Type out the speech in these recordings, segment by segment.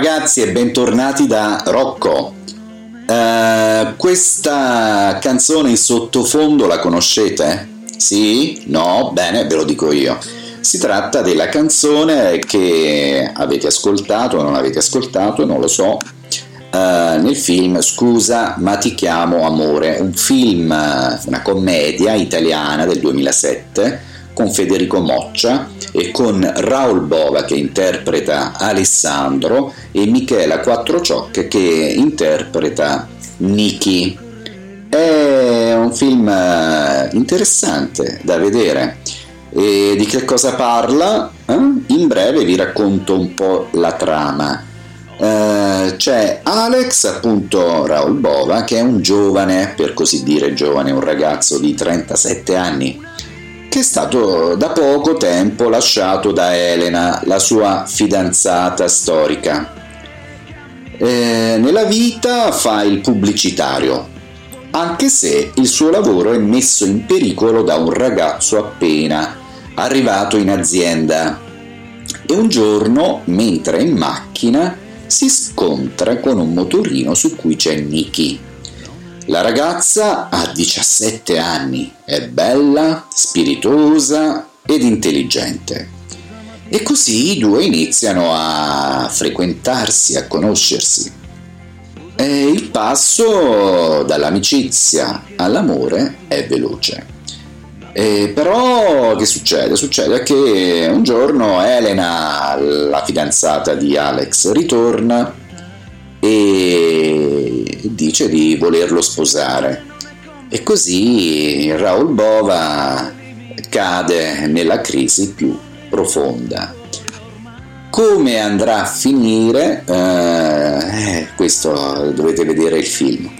Ragazzi e bentornati da Rocco. Uh, questa canzone in sottofondo la conoscete? Sì? No? Bene, ve lo dico io. Si tratta della canzone che avete ascoltato o non avete ascoltato, non lo so, Uh, nel film Scusa ma ti chiamo amore, un film, una commedia italiana del 2007 con Federico Moccia e con Raul Bova che interpreta Alessandro e Michela Quattrociocche che interpreta Niki. È un film eh, interessante da vedere. E di che cosa parla? Eh? In breve vi racconto un po' la trama. Uh, c'è Alex, appunto Raul Bova, che è un giovane, per così dire giovane, un ragazzo di 37 anni, che è stato da poco tempo lasciato da Elena, la sua fidanzata storica. Eh, nella vita fa il pubblicitario, anche se il suo lavoro è messo in pericolo da un ragazzo appena arrivato in azienda. E un giorno, mentre è in macchina, si scontra con un motorino su cui c'è Nicky la ragazza ha 17 anni, è bella, spiritosa ed intelligente. E così i due iniziano a frequentarsi, a conoscersi. E il passo dall'amicizia all'amore è veloce. E però che succede? Succede che un giorno Elena, la fidanzata di Alex, ritorna e dice di volerlo sposare. E così Raul Bova cade nella crisi più profonda. Come andrà a finire? Eh, questo dovete vedere il film.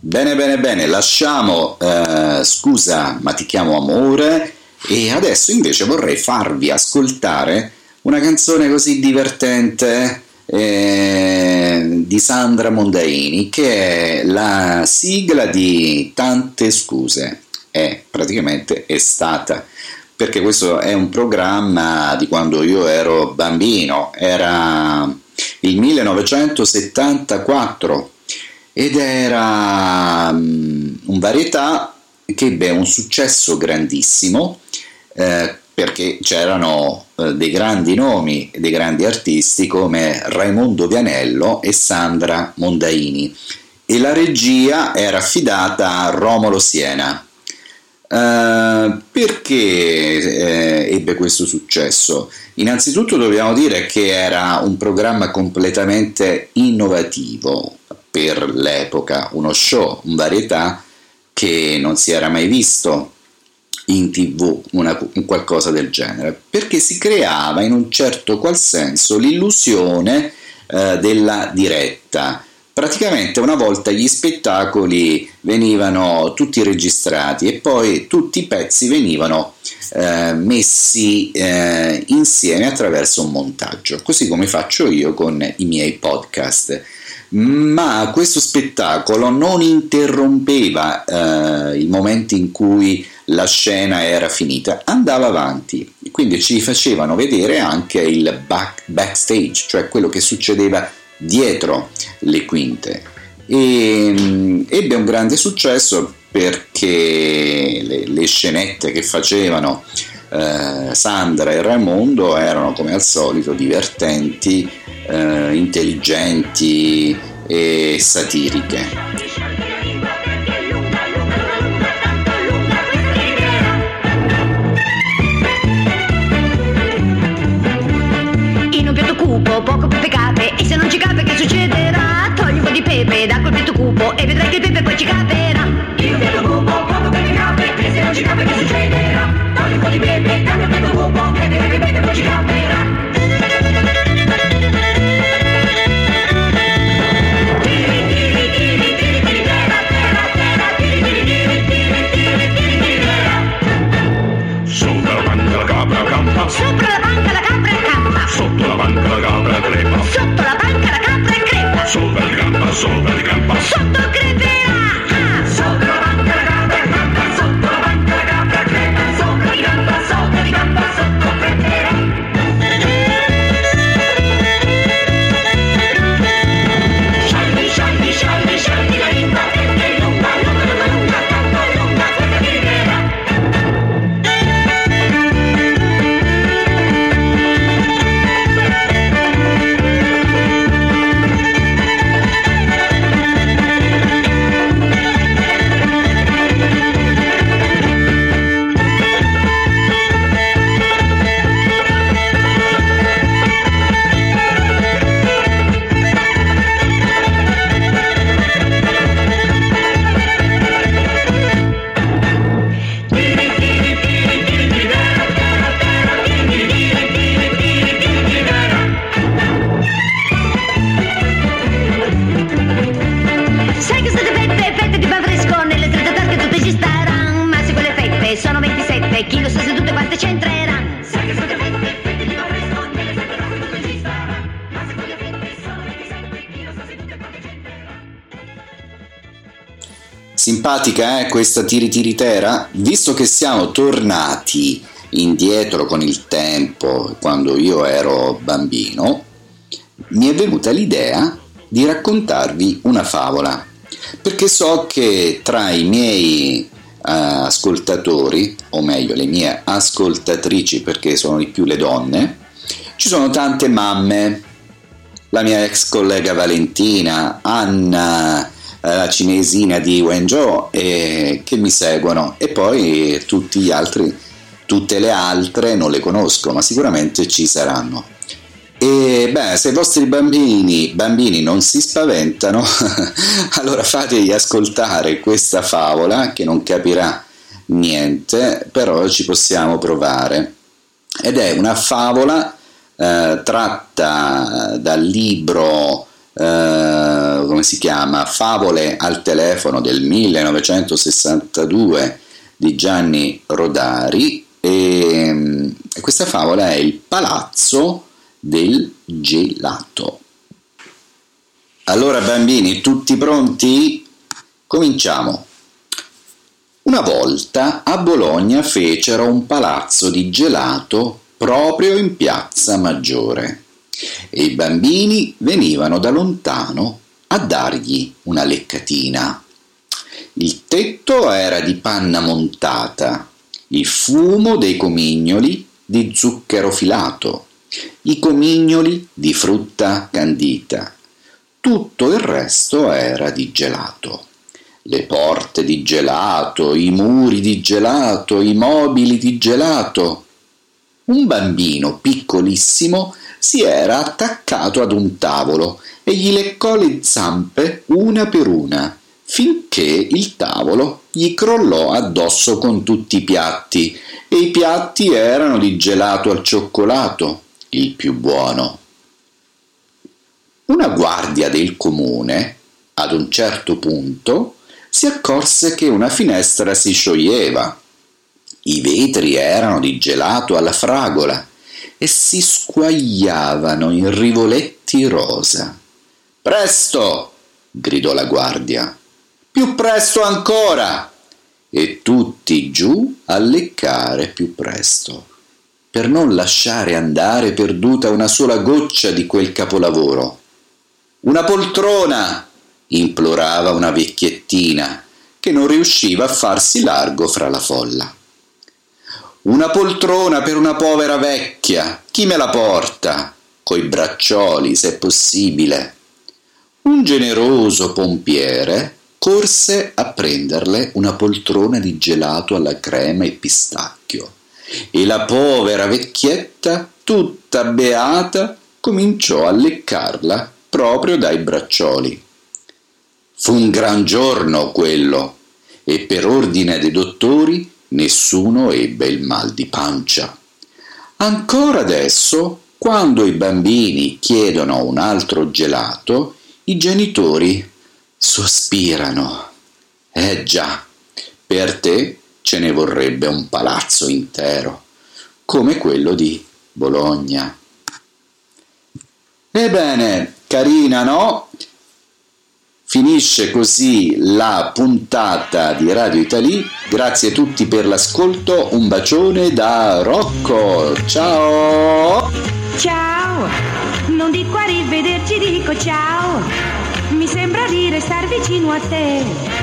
Bene, bene, bene, lasciamo eh, Scusa ma ti chiamo amore e adesso invece vorrei farvi ascoltare una canzone così divertente eh, di Sandra Mondaini che è la sigla di Tante scuse, è praticamente estate perché questo è un programma di quando io ero bambino, era il 1974 ed era um, un varietà che ebbe un successo grandissimo eh, perché c'erano eh, dei grandi nomi, dei grandi artisti come Raimondo Vianello e Sandra Mondaini e la regia era affidata a Romolo Siena. Uh, perché eh, ebbe questo successo? Innanzitutto dobbiamo dire che era un programma completamente innovativo, per l'epoca, uno show, un varietà che non si era mai visto in tv, una, un qualcosa del genere, perché si creava in un certo qual senso l'illusione eh, della diretta. Praticamente una volta gli spettacoli venivano tutti registrati e poi tutti i pezzi venivano eh, messi eh, insieme attraverso un montaggio, così come faccio io con i miei podcast. Ma questo spettacolo non interrompeva eh, i momenti in cui la scena era finita, andava avanti, quindi ci facevano vedere anche il back, backstage, cioè quello che succedeva dietro le quinte. E um, ebbe un grande successo perché le, le scenette che facevano eh, Sandra e Raimondo erano come al solito divertenti, eh, intelligenti e satiriche. Pepe da quel piatto cupo E vedrai che il pepe poi ci caperà Io piatto cupo, poco pepe cape E se non ci cape che succederà? Togli un po' di pepe da quel piatto cupo E vedrai che il pepe poi ci caperà Sopra la banca la capra campa. Sotto la banca la capra crepa. Simpatica eh, questa tiritiritera? Visto che siamo tornati indietro con il tempo, quando io ero bambino, mi è venuta l'idea di raccontarvi una favola, perché so che tra i miei eh, ascoltatori, o meglio le mie ascoltatrici, perché sono di più le donne, ci sono tante mamme, la mia ex collega Valentina, Anna, la cinesina di Wenzhou, eh, che mi seguono, e poi tutti gli altri, tutte le altre non le conosco, ma sicuramente ci saranno. E beh, se i vostri bambini, bambini non si spaventano, allora fategli ascoltare questa favola che non capirà niente, però ci possiamo provare. Ed è una favola eh, tratta dal libro, eh, come si chiama? Favole al telefono del 1962 di Gianni Rodari e, e questa favola è Il palazzo del gelato. Allora bambini, tutti pronti? Cominciamo. Una volta a Bologna fecero un palazzo di gelato proprio in piazza Maggiore e i bambini venivano da lontano a dargli una leccatina. Il tetto era di panna montata, il fumo dei comignoli di zucchero filato, i comignoli di frutta candita. Tutto il resto era di gelato. Le porte di gelato, i muri di gelato, i mobili di gelato. Un bambino piccolissimo si era attaccato ad un tavolo e gli leccò le zampe una per una, finché il tavolo gli crollò addosso con tutti i piatti, e i piatti erano di gelato al cioccolato, il più buono. Una guardia del comune, ad un certo punto, si accorse che una finestra si scioglieva. I vetri erano di gelato alla fragola e si squagliavano in rivoletti rosa. Presto! gridò la guardia. Più presto ancora! e tutti giù a leccare più presto, per non lasciare andare perduta una sola goccia di quel capolavoro. Una poltrona! implorava una vecchiettina che non riusciva a farsi largo fra la folla. Una poltrona per una povera vecchia, chi me la porta? Coi braccioli, se possibile. Un generoso pompiere corse a prenderle una poltrona di gelato alla crema e pistacchio e la povera vecchietta, tutta beata, cominciò a leccarla proprio dai braccioli. Fu un gran giorno quello e per ordine dei dottori nessuno ebbe il mal di pancia. Ancora adesso, quando i bambini chiedono un altro gelato, i genitori sospirano. Eh già, per te ce ne vorrebbe un palazzo intero, come quello di Bologna. Ebbene, carina, no? Finisce così la puntata di Radio Italy. Grazie a tutti per l'ascolto. Un bacione da Rocco. Ciao! Ciao! Non dico arrivederci, dico ciao! Mi sembra di restar vicino a te.